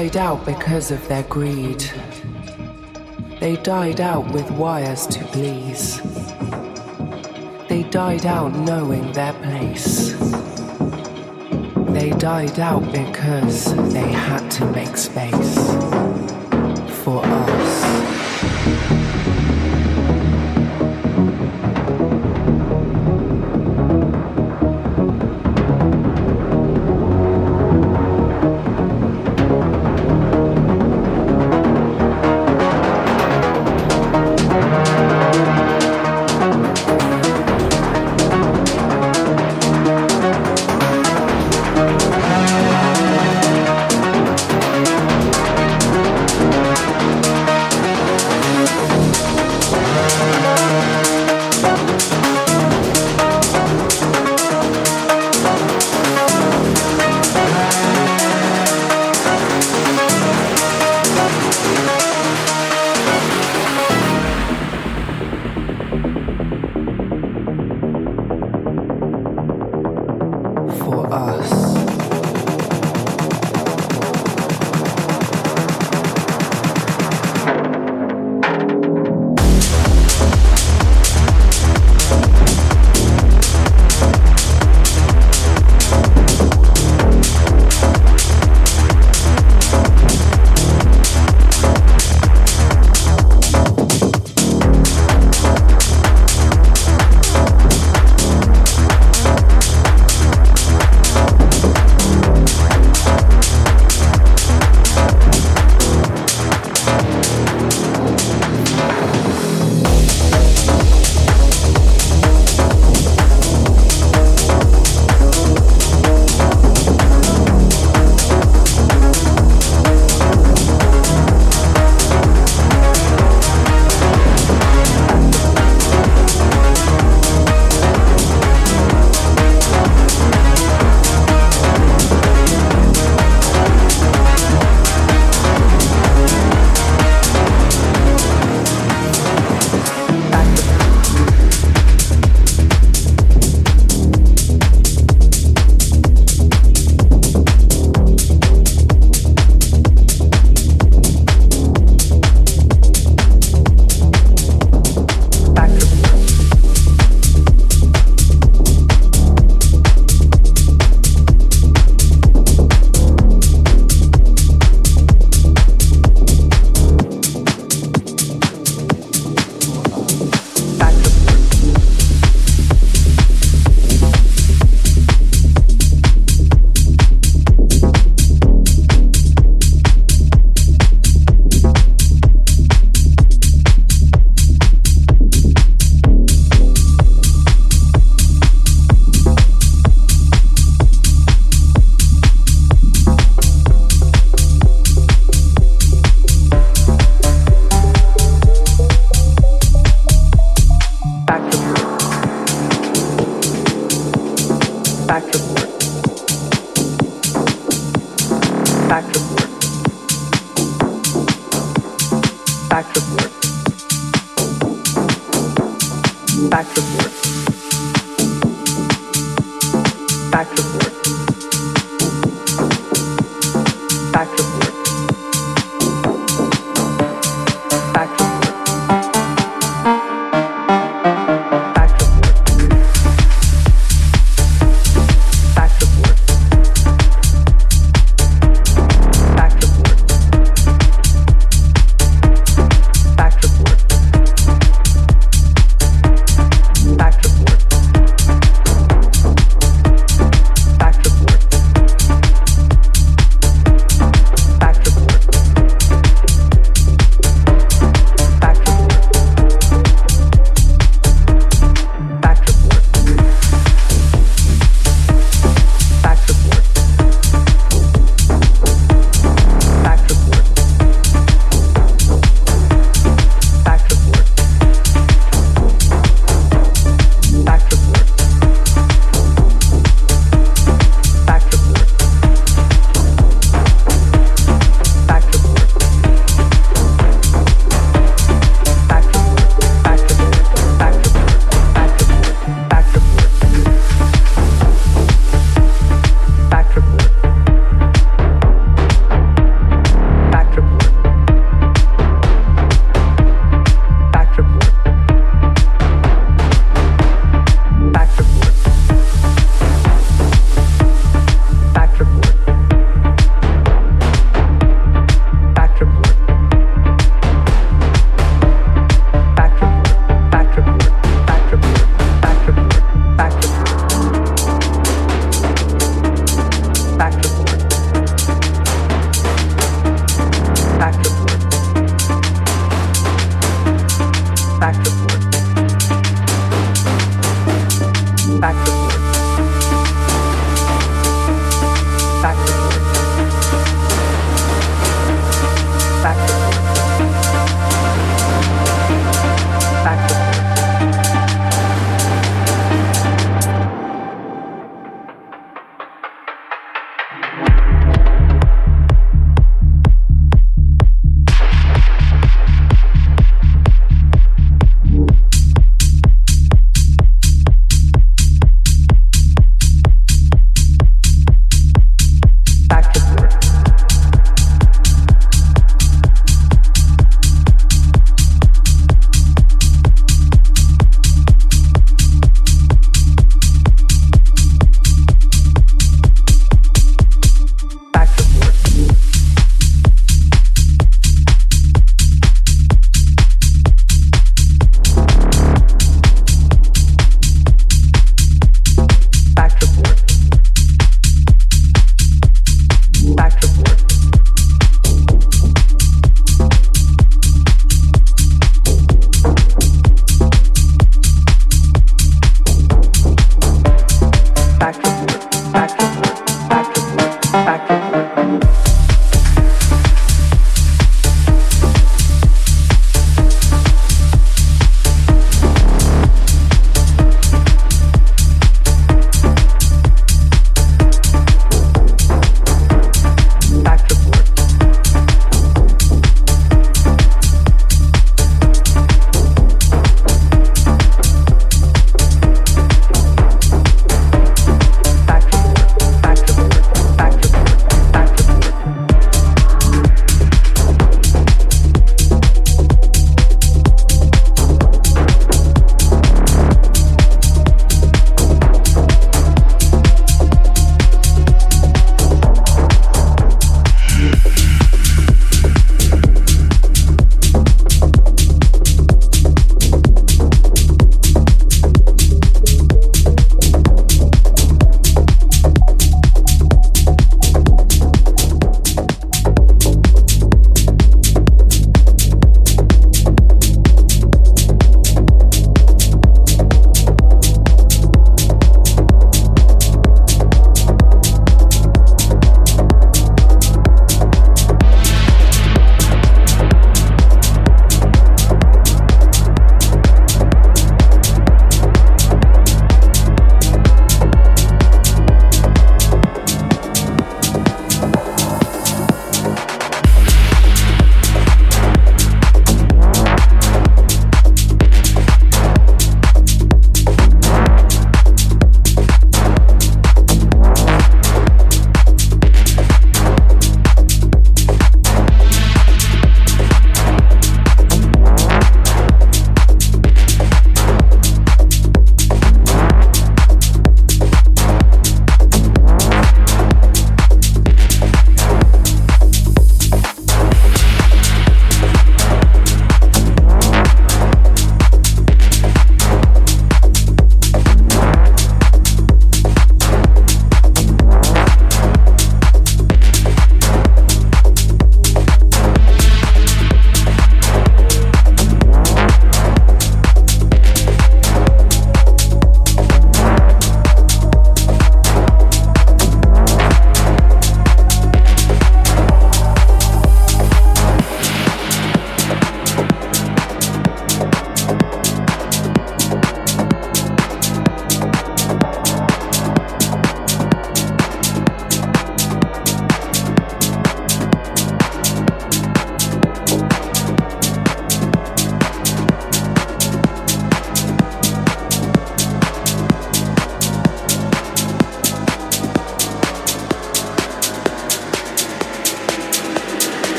died out because of their greed. They died out with wires to please. They died out knowing their place. They died out because they had to make space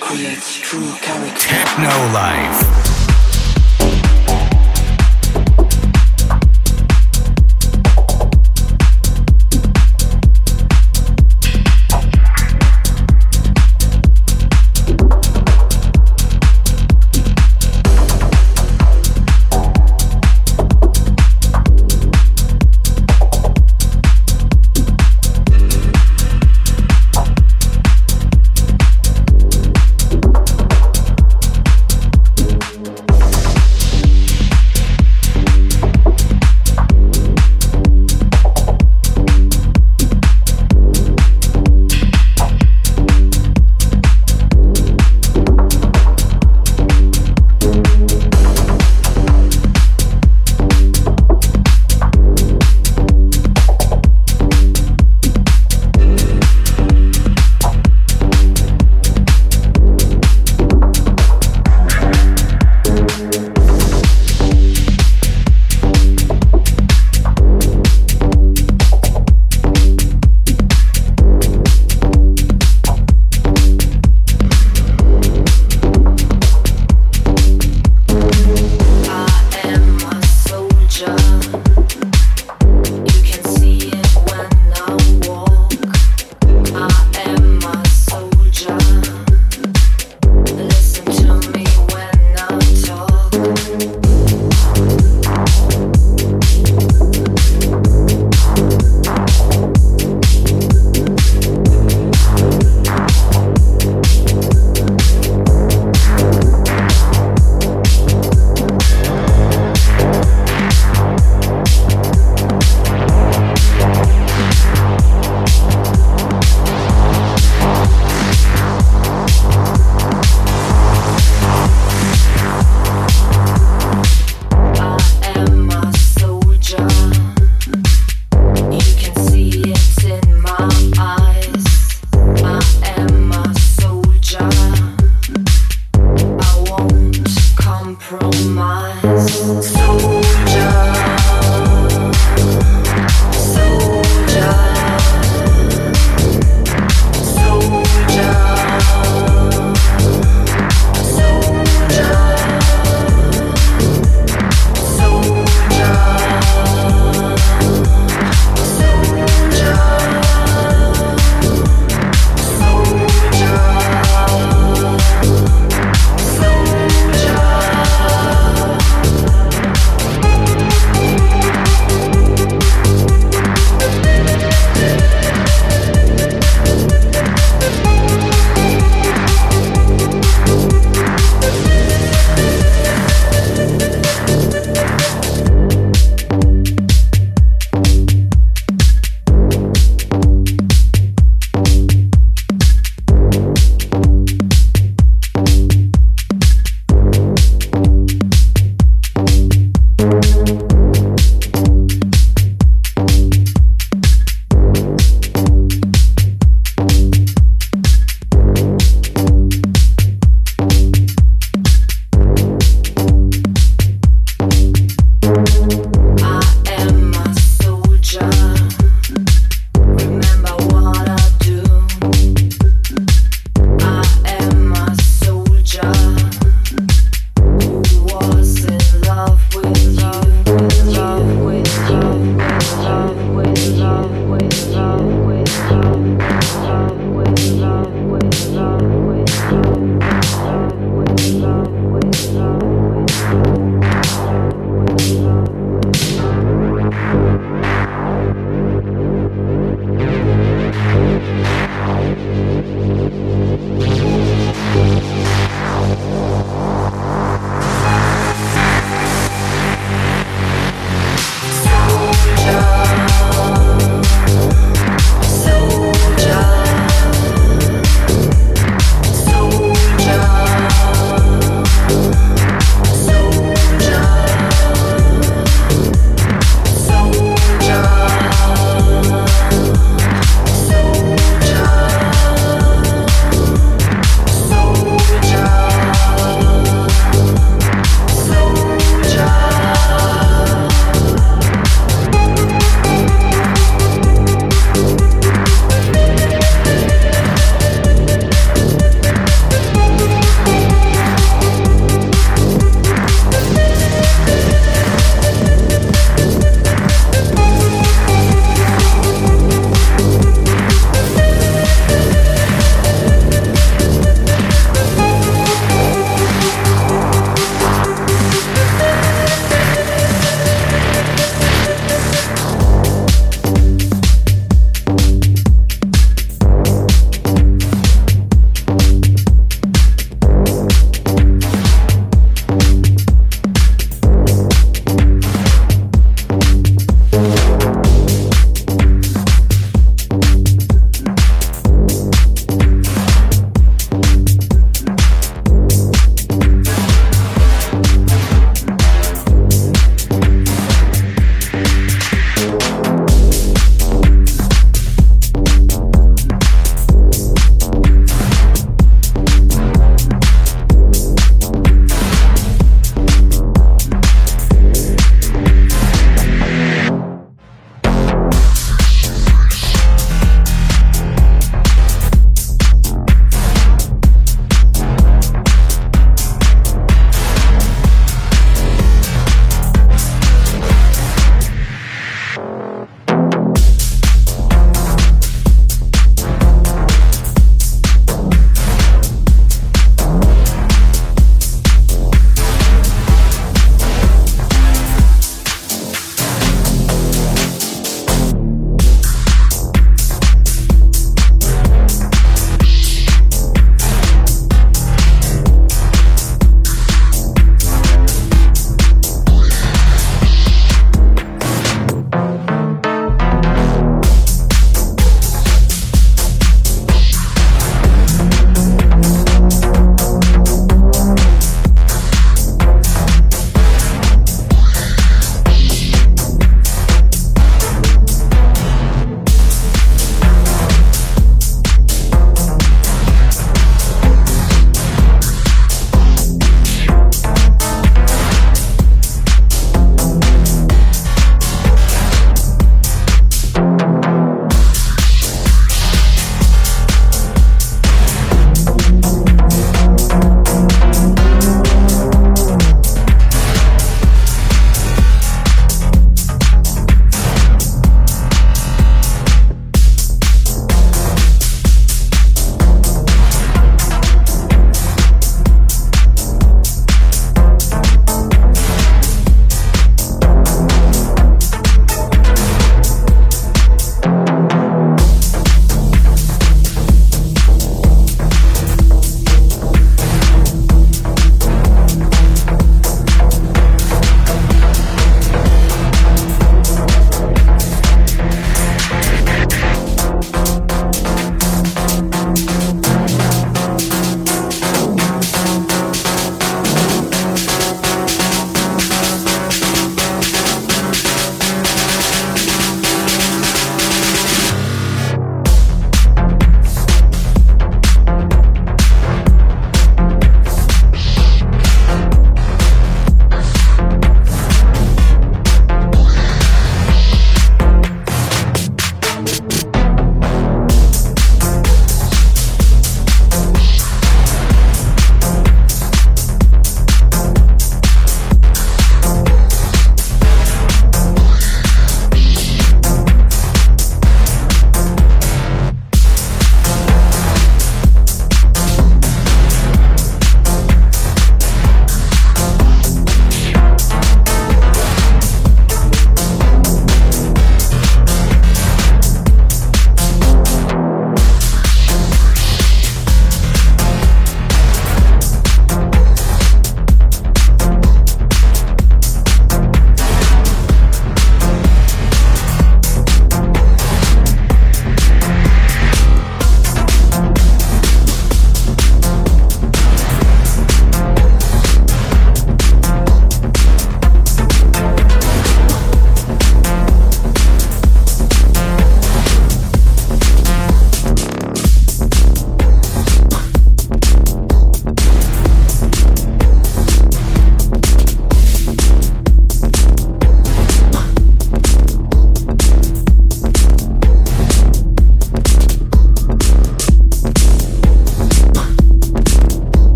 Creates true character. Techno Life.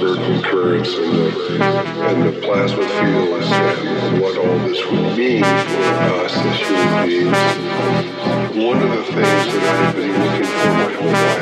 Birkeland currents and the, and the plasma fields and what all this would mean for us as human beings. One of the things that I've been looking for my whole life